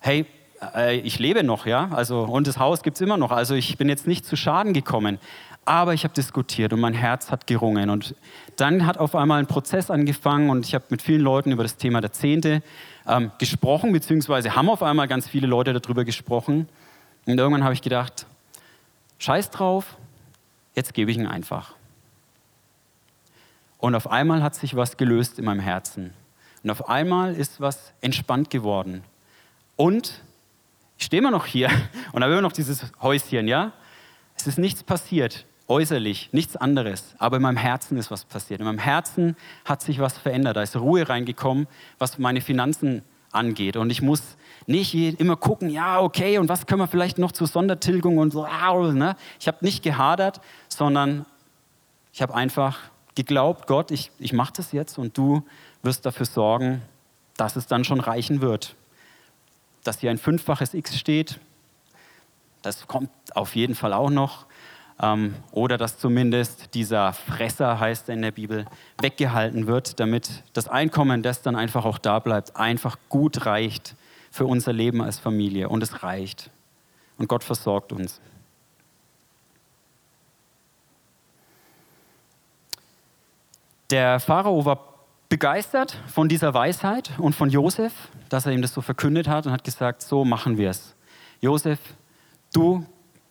hey, äh, ich lebe noch, ja, also und das Haus gibt es immer noch. Also ich bin jetzt nicht zu Schaden gekommen. Aber ich habe diskutiert und mein Herz hat gerungen. Und dann hat auf einmal ein Prozess angefangen und ich habe mit vielen Leuten über das Thema der Zehnte ähm, gesprochen, beziehungsweise haben auf einmal ganz viele Leute darüber gesprochen. Und irgendwann habe ich gedacht, scheiß drauf, jetzt gebe ich ihn einfach. Und auf einmal hat sich was gelöst in meinem Herzen. Und auf einmal ist was entspannt geworden. Und ich stehe immer noch hier und habe immer noch dieses Häuschen, ja? Es ist nichts passiert äußerlich, nichts anderes, aber in meinem Herzen ist was passiert. In meinem Herzen hat sich was verändert. Da ist Ruhe reingekommen, was meine Finanzen angeht. Und ich muss nicht immer gucken, ja, okay, und was können wir vielleicht noch zur Sondertilgung und so. Ne? Ich habe nicht gehadert, sondern ich habe einfach geglaubt, Gott, ich, ich mache das jetzt und du wirst dafür sorgen, dass es dann schon reichen wird. Dass hier ein fünffaches X steht, das kommt auf jeden Fall auch noch. Ähm, oder dass zumindest dieser Fresser, heißt er in der Bibel, weggehalten wird, damit das Einkommen, das dann einfach auch da bleibt, einfach gut reicht für unser Leben als Familie. Und es reicht. Und Gott versorgt uns. Der Pharao war begeistert von dieser Weisheit und von Josef, dass er ihm das so verkündet hat und hat gesagt, so machen wir es. Josef, du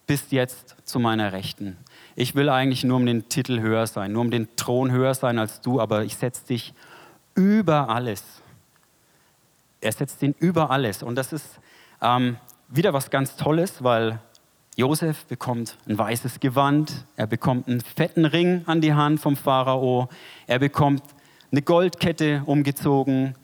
bist jetzt zu meiner Rechten. Ich will eigentlich nur um den Titel höher sein, nur um den Thron höher sein als du, aber ich setze dich über alles. Er setzt ihn über alles. Und das ist ähm, wieder was ganz Tolles, weil Josef bekommt ein weißes Gewand, er bekommt einen fetten Ring an die Hand vom Pharao, er bekommt eine Goldkette umgezogen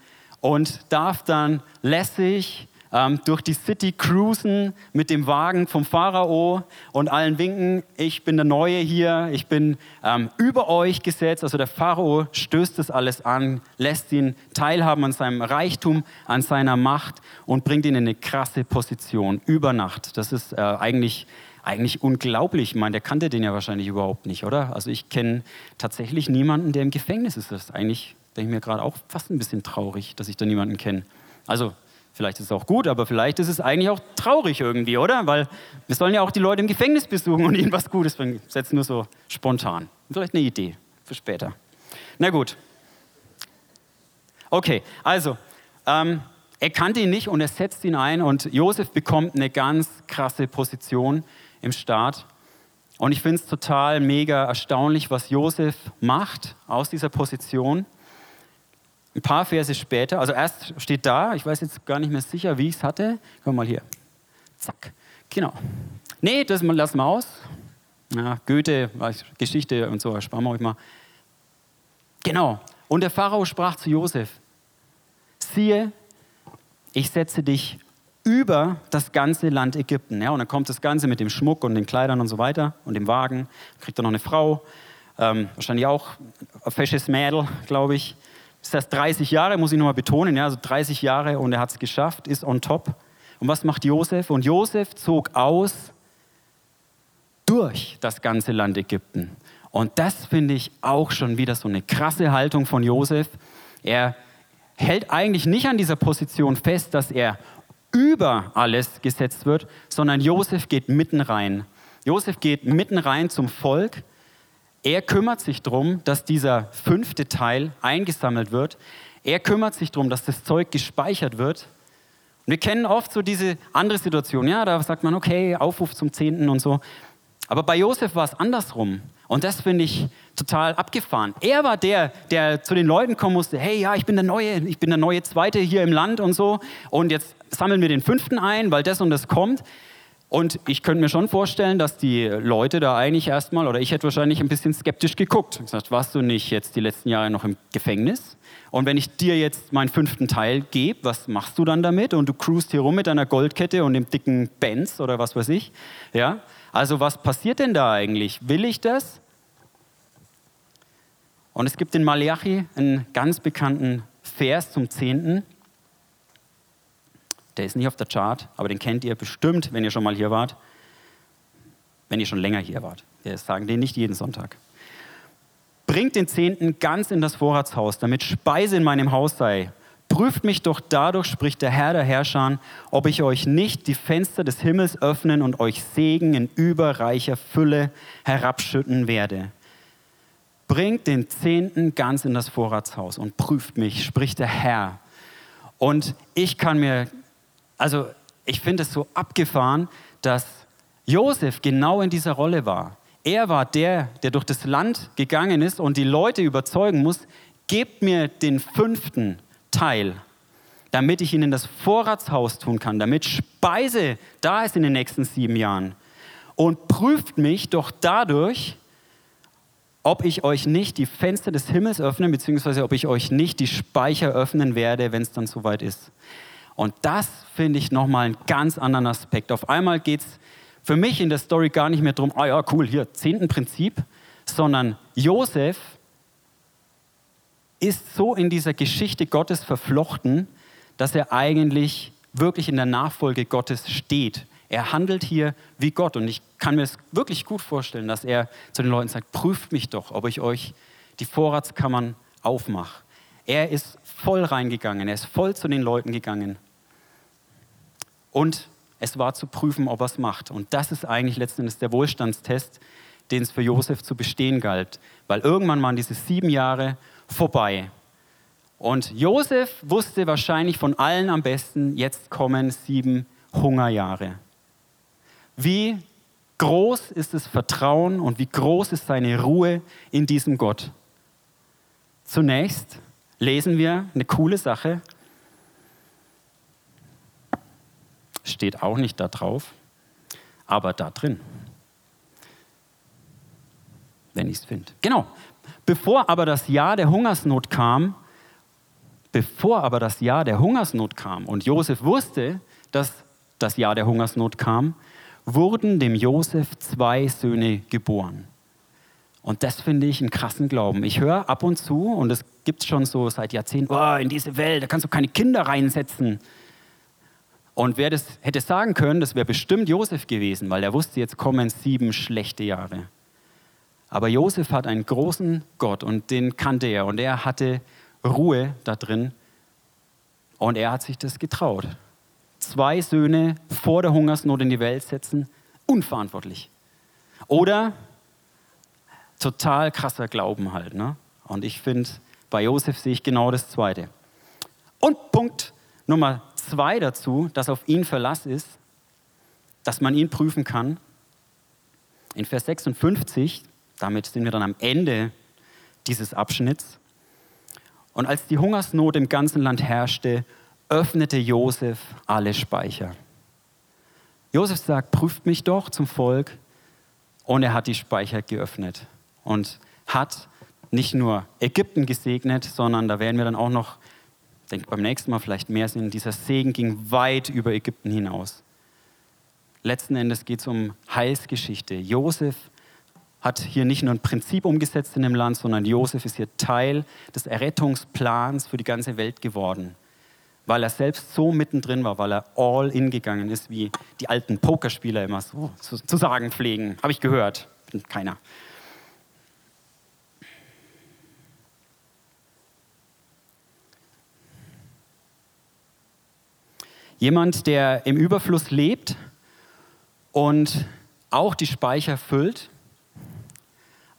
und darf dann lässig ähm, durch die City cruisen mit dem Wagen vom Pharao und allen winken, ich bin der Neue hier, ich bin ähm, über euch gesetzt. Also der Pharao stößt das alles an, lässt ihn teilhaben an seinem Reichtum, an seiner Macht und bringt ihn in eine krasse Position über Nacht. Das ist äh, eigentlich eigentlich unglaublich. Ich meine, der kannte den ja wahrscheinlich überhaupt nicht, oder? Also ich kenne tatsächlich niemanden, der im Gefängnis ist. Das ist eigentlich, denke ich mir gerade auch fast ein bisschen traurig, dass ich da niemanden kenne. Also Vielleicht ist es auch gut, aber vielleicht ist es eigentlich auch traurig irgendwie, oder? Weil wir sollen ja auch die Leute im Gefängnis besuchen und ihnen was Gutes bringen. Jetzt nur so spontan. Vielleicht eine Idee für später. Na gut. Okay, also, ähm, er kannte ihn nicht und er setzt ihn ein und Josef bekommt eine ganz krasse Position im Staat. Und ich finde es total mega erstaunlich, was Josef macht aus dieser Position. Ein paar Verse später, also erst steht da, ich weiß jetzt gar nicht mehr sicher, wie ich es hatte. Komm mal hier. Zack. Genau. Nee, das lassen wir aus. Ja, Goethe, Geschichte und so, sparen wir euch mal. Genau. Und der Pharao sprach zu Josef: siehe, ich setze dich über das ganze Land Ägypten. Ja, und dann kommt das Ganze mit dem Schmuck und den Kleidern und so weiter und dem Wagen. Kriegt er noch eine Frau, ähm, wahrscheinlich auch ein fesches Mädel, glaube ich. Das heißt 30 Jahre, muss ich nochmal betonen, ja, also 30 Jahre und er hat es geschafft, ist on top. Und was macht Josef? Und Josef zog aus durch das ganze Land Ägypten. Und das finde ich auch schon wieder so eine krasse Haltung von Josef. Er hält eigentlich nicht an dieser Position fest, dass er über alles gesetzt wird, sondern Josef geht mitten rein. Josef geht mitten rein zum Volk. Er kümmert sich darum, dass dieser fünfte Teil eingesammelt wird. Er kümmert sich darum, dass das Zeug gespeichert wird. Und wir kennen oft so diese andere Situation. Ja, da sagt man, okay, Aufruf zum Zehnten und so. Aber bei Josef war es andersrum. Und das finde ich total abgefahren. Er war der, der zu den Leuten kommen musste, hey, ja, ich bin der Neue, ich bin der neue Zweite hier im Land und so. Und jetzt sammeln wir den Fünften ein, weil das und das kommt. Und ich könnte mir schon vorstellen, dass die Leute da eigentlich erstmal, oder ich hätte wahrscheinlich ein bisschen skeptisch geguckt und gesagt, warst du nicht jetzt die letzten Jahre noch im Gefängnis? Und wenn ich dir jetzt meinen fünften Teil gebe, was machst du dann damit? Und du cruist hier rum mit deiner Goldkette und dem dicken Benz oder was weiß ich. Ja? Also was passiert denn da eigentlich? Will ich das? Und es gibt in Malachi einen ganz bekannten Vers zum Zehnten. Der ist nicht auf der Chart, aber den kennt ihr bestimmt, wenn ihr schon mal hier wart. Wenn ihr schon länger hier wart. Wir sagen den nicht jeden Sonntag. Bringt den Zehnten ganz in das Vorratshaus, damit Speise in meinem Haus sei. Prüft mich doch dadurch, spricht der Herr der Herrscher, ob ich euch nicht die Fenster des Himmels öffnen und euch Segen in überreicher Fülle herabschütten werde. Bringt den Zehnten ganz in das Vorratshaus und prüft mich, spricht der Herr. Und ich kann mir, also ich finde es so abgefahren, dass Josef genau in dieser Rolle war. Er war der, der durch das Land gegangen ist und die Leute überzeugen muss, gebt mir den fünften Teil, damit ich ihn in das Vorratshaus tun kann, damit Speise da ist in den nächsten sieben Jahren. Und prüft mich doch dadurch, ob ich euch nicht die Fenster des Himmels öffne, beziehungsweise ob ich euch nicht die Speicher öffnen werde, wenn es dann soweit ist. Und das finde ich nochmal einen ganz anderen Aspekt. Auf einmal geht es für mich in der Story gar nicht mehr darum, ah ja, cool, hier, zehnten Prinzip, sondern Josef ist so in dieser Geschichte Gottes verflochten, dass er eigentlich wirklich in der Nachfolge Gottes steht. Er handelt hier wie Gott und ich kann mir es wirklich gut vorstellen, dass er zu den Leuten sagt, prüft mich doch, ob ich euch die Vorratskammern aufmache. Er ist voll reingegangen, er ist voll zu den Leuten gegangen. Und es war zu prüfen, ob er es macht. Und das ist eigentlich letzten Endes der Wohlstandstest, den es für Josef zu bestehen galt. Weil irgendwann waren diese sieben Jahre vorbei. Und Josef wusste wahrscheinlich von allen am besten, jetzt kommen sieben Hungerjahre. Wie groß ist das Vertrauen und wie groß ist seine Ruhe in diesem Gott? Zunächst lesen wir eine coole Sache. Steht auch nicht da drauf, aber da drin. Wenn ich es finde. Genau. Bevor aber das Jahr der Hungersnot kam, bevor aber das Jahr der Hungersnot kam und Josef wusste, dass das Jahr der Hungersnot kam, wurden dem Josef zwei Söhne geboren. Und das finde ich einen krassen Glauben. Ich höre ab und zu, und es gibt schon so seit Jahrzehnten, oh, in diese Welt, da kannst du keine Kinder reinsetzen. Und wer das hätte sagen können, das wäre bestimmt Josef gewesen, weil er wusste, jetzt kommen sieben schlechte Jahre. Aber Josef hat einen großen Gott und den kannte er und er hatte Ruhe da drin und er hat sich das getraut zwei Söhne vor der Hungersnot in die Welt setzen, unverantwortlich. Oder total krasser Glauben halt. Ne? Und ich finde, bei Josef sehe ich genau das Zweite. Und Punkt Nummer zwei dazu, dass auf ihn Verlass ist, dass man ihn prüfen kann. In Vers 56, damit sind wir dann am Ende dieses Abschnitts. Und als die Hungersnot im ganzen Land herrschte, öffnete Josef alle Speicher. Josef sagt, prüft mich doch zum Volk. Und er hat die Speicher geöffnet und hat nicht nur Ägypten gesegnet, sondern da werden wir dann auch noch denkt beim nächsten Mal vielleicht mehr Sinn, dieser Segen ging weit über Ägypten hinaus. Letzten Endes geht es um Heilsgeschichte. Josef hat hier nicht nur ein Prinzip umgesetzt in dem Land, sondern Josef ist hier Teil des Errettungsplans für die ganze Welt geworden, weil er selbst so mittendrin war, weil er all in gegangen ist, wie die alten Pokerspieler immer so zu sagen pflegen. Habe ich gehört. Bin keiner. Jemand, der im Überfluss lebt und auch die Speicher füllt.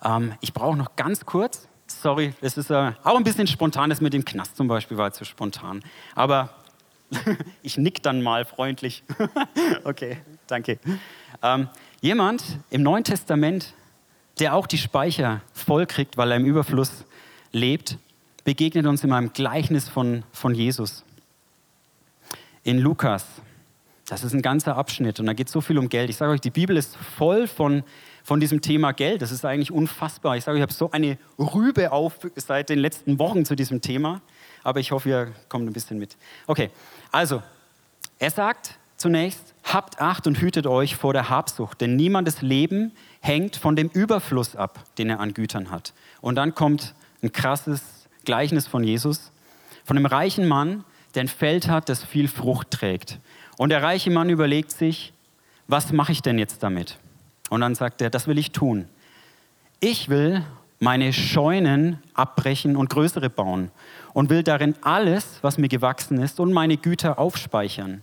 Ähm, ich brauche noch ganz kurz, sorry, das ist äh, auch ein bisschen spontan, das mit dem Knast zum Beispiel war zu spontan. Aber [laughs] ich nick dann mal freundlich. [laughs] okay, danke. Ähm, jemand im Neuen Testament, der auch die Speicher voll kriegt, weil er im Überfluss lebt, begegnet uns in einem Gleichnis von, von Jesus in Lukas. Das ist ein ganzer Abschnitt und da geht so viel um Geld. Ich sage euch, die Bibel ist voll von, von diesem Thema Geld. Das ist eigentlich unfassbar. Ich sage euch, ich habe so eine Rübe auf seit den letzten Wochen zu diesem Thema. Aber ich hoffe, ihr kommt ein bisschen mit. Okay, also, er sagt zunächst, habt Acht und hütet euch vor der Habsucht, denn niemandes Leben hängt von dem Überfluss ab, den er an Gütern hat. Und dann kommt ein krasses Gleichnis von Jesus, von einem reichen Mann, der ein Feld hat, das viel Frucht trägt. Und der reiche Mann überlegt sich, was mache ich denn jetzt damit? Und dann sagt er, das will ich tun. Ich will meine Scheunen abbrechen und größere bauen und will darin alles, was mir gewachsen ist, und meine Güter aufspeichern.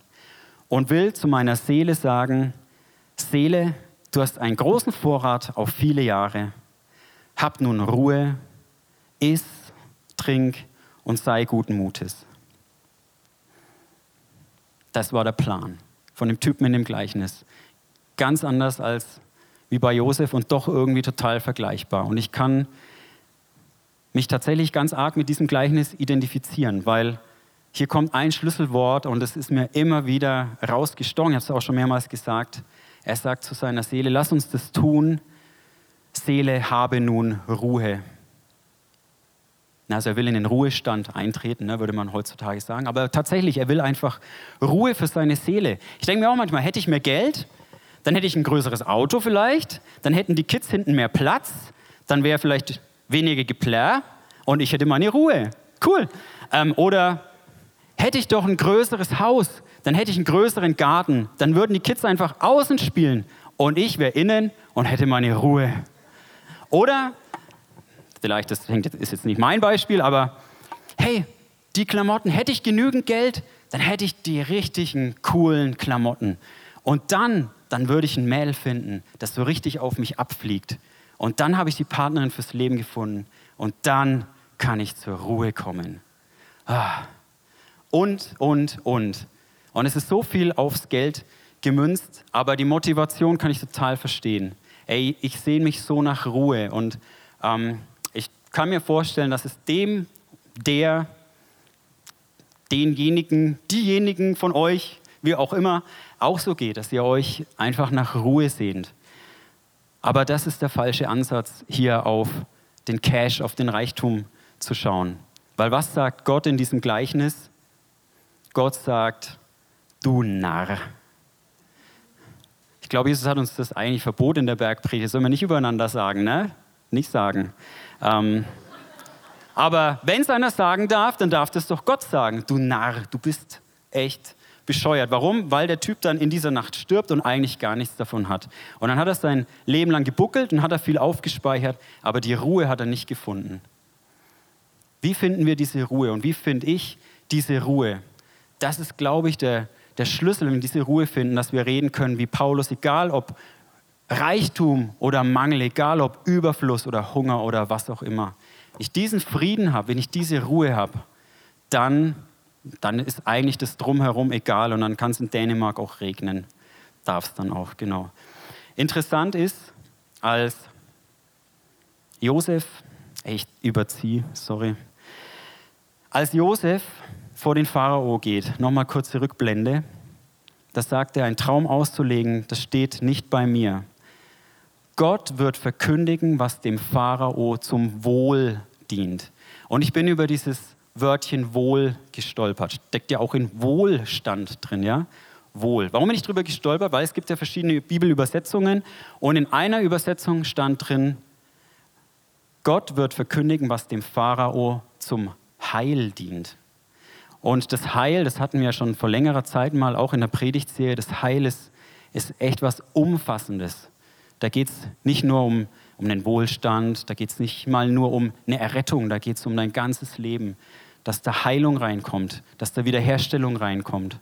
Und will zu meiner Seele sagen, Seele, du hast einen großen Vorrat auf viele Jahre. Hab nun Ruhe, iss, trink und sei guten Mutes. Das war der Plan von dem Typen in dem Gleichnis. Ganz anders als wie bei Josef und doch irgendwie total vergleichbar. Und ich kann mich tatsächlich ganz arg mit diesem Gleichnis identifizieren, weil hier kommt ein Schlüsselwort und es ist mir immer wieder rausgestochen. Ich habe es auch schon mehrmals gesagt. Er sagt zu seiner Seele, lass uns das tun. Seele, habe nun Ruhe. Also er will in den Ruhestand eintreten, ne, würde man heutzutage sagen. Aber tatsächlich, er will einfach Ruhe für seine Seele. Ich denke mir auch manchmal, hätte ich mehr Geld, dann hätte ich ein größeres Auto vielleicht, dann hätten die Kids hinten mehr Platz, dann wäre vielleicht weniger Geplär und ich hätte meine Ruhe. Cool. Ähm, oder hätte ich doch ein größeres Haus, dann hätte ich einen größeren Garten, dann würden die Kids einfach außen spielen und ich wäre innen und hätte meine Ruhe. Oder vielleicht, das ist jetzt nicht mein Beispiel, aber hey, die Klamotten, hätte ich genügend Geld, dann hätte ich die richtigen coolen Klamotten. Und dann, dann würde ich ein Mädel finden, das so richtig auf mich abfliegt. Und dann habe ich die Partnerin fürs Leben gefunden. Und dann kann ich zur Ruhe kommen. Ah. Und, und, und. Und es ist so viel aufs Geld gemünzt, aber die Motivation kann ich total verstehen. Ey, ich sehe mich so nach Ruhe und ähm, kann mir vorstellen, dass es dem, der, denjenigen, diejenigen von euch, wie auch immer, auch so geht, dass ihr euch einfach nach Ruhe sehnt. Aber das ist der falsche Ansatz, hier auf den Cash, auf den Reichtum zu schauen. Weil was sagt Gott in diesem Gleichnis? Gott sagt, du Narr. Ich glaube, Jesus hat uns das eigentlich verboten in der Bergpredigt. Sollen wir nicht übereinander sagen, ne? Nicht sagen. Ähm, aber wenn es einer sagen darf, dann darf das doch Gott sagen. Du Narr, du bist echt bescheuert. Warum? Weil der Typ dann in dieser Nacht stirbt und eigentlich gar nichts davon hat. Und dann hat er sein Leben lang gebuckelt und hat er viel aufgespeichert, aber die Ruhe hat er nicht gefunden. Wie finden wir diese Ruhe und wie finde ich diese Ruhe? Das ist, glaube ich, der, der Schlüssel, wenn wir diese Ruhe finden, dass wir reden können wie Paulus, egal ob Reichtum oder Mangel, egal ob Überfluss oder Hunger oder was auch immer, ich diesen Frieden habe, wenn ich diese Ruhe habe, dann, dann ist eigentlich das Drumherum egal und dann kann es in Dänemark auch regnen. Darf es dann auch, genau. Interessant ist, als Josef, ich überziehe, sorry, als Josef vor den Pharao geht, nochmal kurze Rückblende, da sagt er, ein Traum auszulegen, das steht nicht bei mir. Gott wird verkündigen, was dem Pharao zum Wohl dient. Und ich bin über dieses Wörtchen Wohl gestolpert. Steckt ja auch in Wohlstand drin, ja? Wohl. Warum bin ich drüber gestolpert? Weil es gibt ja verschiedene Bibelübersetzungen und in einer Übersetzung stand drin, Gott wird verkündigen, was dem Pharao zum Heil dient. Und das Heil, das hatten wir ja schon vor längerer Zeit mal auch in der Predigtserie, das Heil ist, ist echt was Umfassendes. Da geht es nicht nur um, um den Wohlstand, da geht es nicht mal nur um eine Errettung, da geht es um dein ganzes Leben, dass da Heilung reinkommt, dass da Wiederherstellung reinkommt.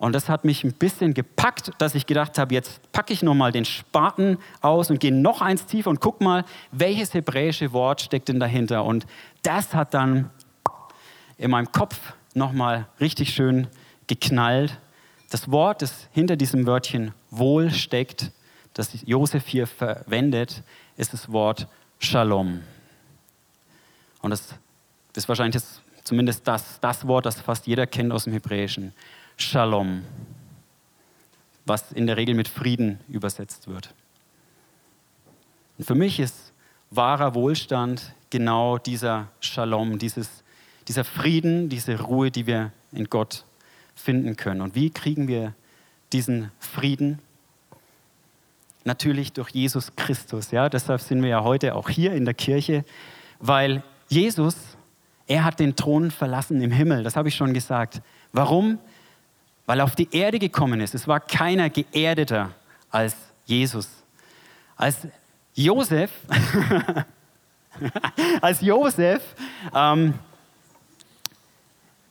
Und das hat mich ein bisschen gepackt, dass ich gedacht habe, jetzt packe ich nochmal den Spaten aus und gehe noch eins tiefer und guck mal, welches hebräische Wort steckt denn dahinter. Und das hat dann in meinem Kopf nochmal richtig schön geknallt. Das Wort, das hinter diesem Wörtchen wohl steckt, das Josef hier verwendet, ist das Wort Shalom. Und das ist wahrscheinlich das, zumindest das, das Wort, das fast jeder kennt aus dem Hebräischen. Shalom, was in der Regel mit Frieden übersetzt wird. Und für mich ist wahrer Wohlstand genau dieser Shalom, dieses, dieser Frieden, diese Ruhe, die wir in Gott finden können. Und wie kriegen wir diesen Frieden? Natürlich durch Jesus Christus. Ja? Deshalb sind wir ja heute auch hier in der Kirche, weil Jesus, er hat den Thron verlassen im Himmel. Das habe ich schon gesagt. Warum? weil er auf die Erde gekommen ist. Es war keiner geerdeter als Jesus. Als Josef, [laughs] als Josef ähm,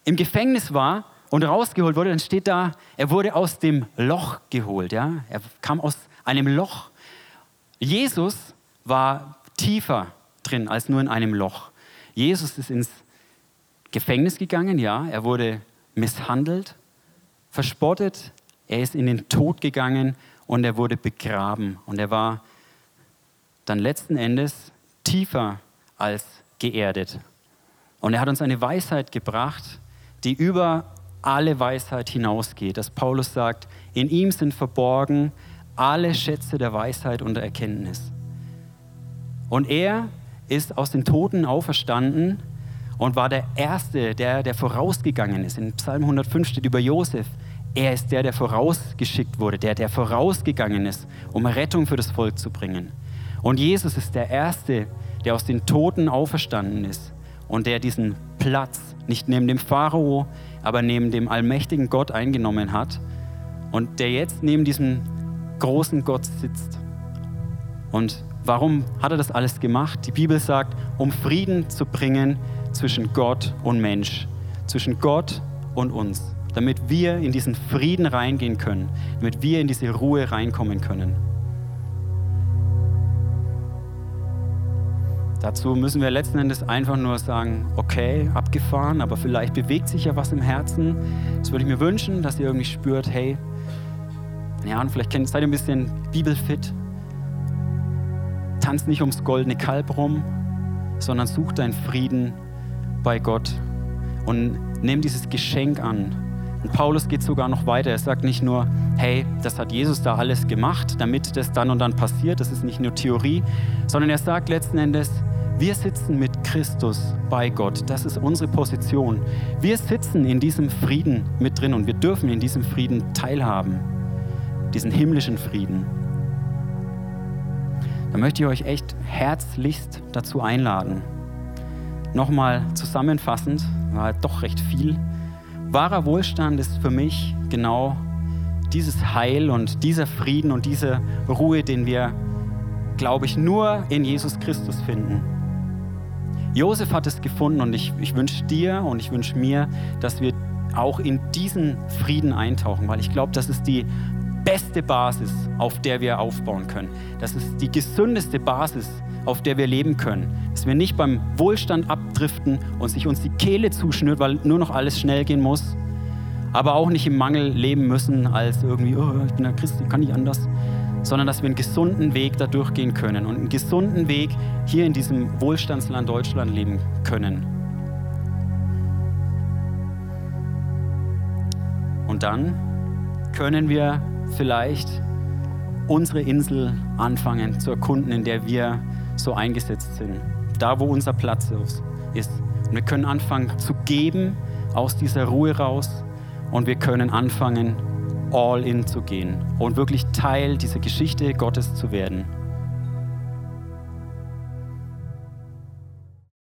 im Gefängnis war und rausgeholt wurde, dann steht da, er wurde aus dem Loch geholt. Ja? Er kam aus einem Loch. Jesus war tiefer drin als nur in einem Loch. Jesus ist ins Gefängnis gegangen, ja, er wurde misshandelt, verspottet, er ist in den Tod gegangen und er wurde begraben. Und er war dann letzten Endes tiefer als geerdet. Und er hat uns eine Weisheit gebracht, die über alle Weisheit hinausgeht. Dass Paulus sagt, in ihm sind verborgen alle Schätze der Weisheit und der Erkenntnis. Und er ist aus den Toten auferstanden und war der Erste, der, der vorausgegangen ist. In Psalm 105 steht über Josef, er ist der, der vorausgeschickt wurde, der, der vorausgegangen ist, um Rettung für das Volk zu bringen. Und Jesus ist der Erste, der aus den Toten auferstanden ist und der diesen Platz nicht neben dem Pharao, aber neben dem allmächtigen Gott eingenommen hat und der jetzt neben diesem großen Gott sitzt. Und warum hat er das alles gemacht? Die Bibel sagt, um Frieden zu bringen zwischen Gott und Mensch, zwischen Gott und uns damit wir in diesen Frieden reingehen können, damit wir in diese Ruhe reinkommen können. Dazu müssen wir letzten Endes einfach nur sagen, okay, abgefahren, aber vielleicht bewegt sich ja was im Herzen. Das würde ich mir wünschen, dass ihr irgendwie spürt, hey, ja, und vielleicht seid ihr ein bisschen bibelfit. Tanzt nicht ums goldene Kalb rum, sondern such deinen Frieden bei Gott und nimm dieses Geschenk an, und Paulus geht sogar noch weiter. Er sagt nicht nur, hey, das hat Jesus da alles gemacht, damit das dann und dann passiert. Das ist nicht nur Theorie, sondern er sagt letzten Endes, wir sitzen mit Christus bei Gott. Das ist unsere Position. Wir sitzen in diesem Frieden mit drin und wir dürfen in diesem Frieden teilhaben. Diesen himmlischen Frieden. Da möchte ich euch echt herzlichst dazu einladen. Nochmal zusammenfassend, war halt doch recht viel. Wahrer Wohlstand ist für mich genau dieses Heil und dieser Frieden und diese Ruhe, den wir, glaube ich, nur in Jesus Christus finden. Josef hat es gefunden und ich, ich wünsche dir und ich wünsche mir, dass wir auch in diesen Frieden eintauchen, weil ich glaube, das ist die beste Basis, auf der wir aufbauen können. Das ist die gesündeste Basis, auf der wir leben können. Dass wir nicht beim Wohlstand abdriften und sich uns die Kehle zuschnürt, weil nur noch alles schnell gehen muss. Aber auch nicht im Mangel leben müssen, als irgendwie, oh, ich bin ein Christ, ich kann nicht anders. Sondern dass wir einen gesunden Weg da durchgehen können und einen gesunden Weg hier in diesem Wohlstandsland Deutschland leben können. Und dann können wir vielleicht unsere Insel anfangen zu erkunden, in der wir so eingesetzt sind. Da, wo unser Platz ist. Und wir können anfangen zu geben aus dieser Ruhe raus und wir können anfangen, all in zu gehen und wirklich Teil dieser Geschichte Gottes zu werden.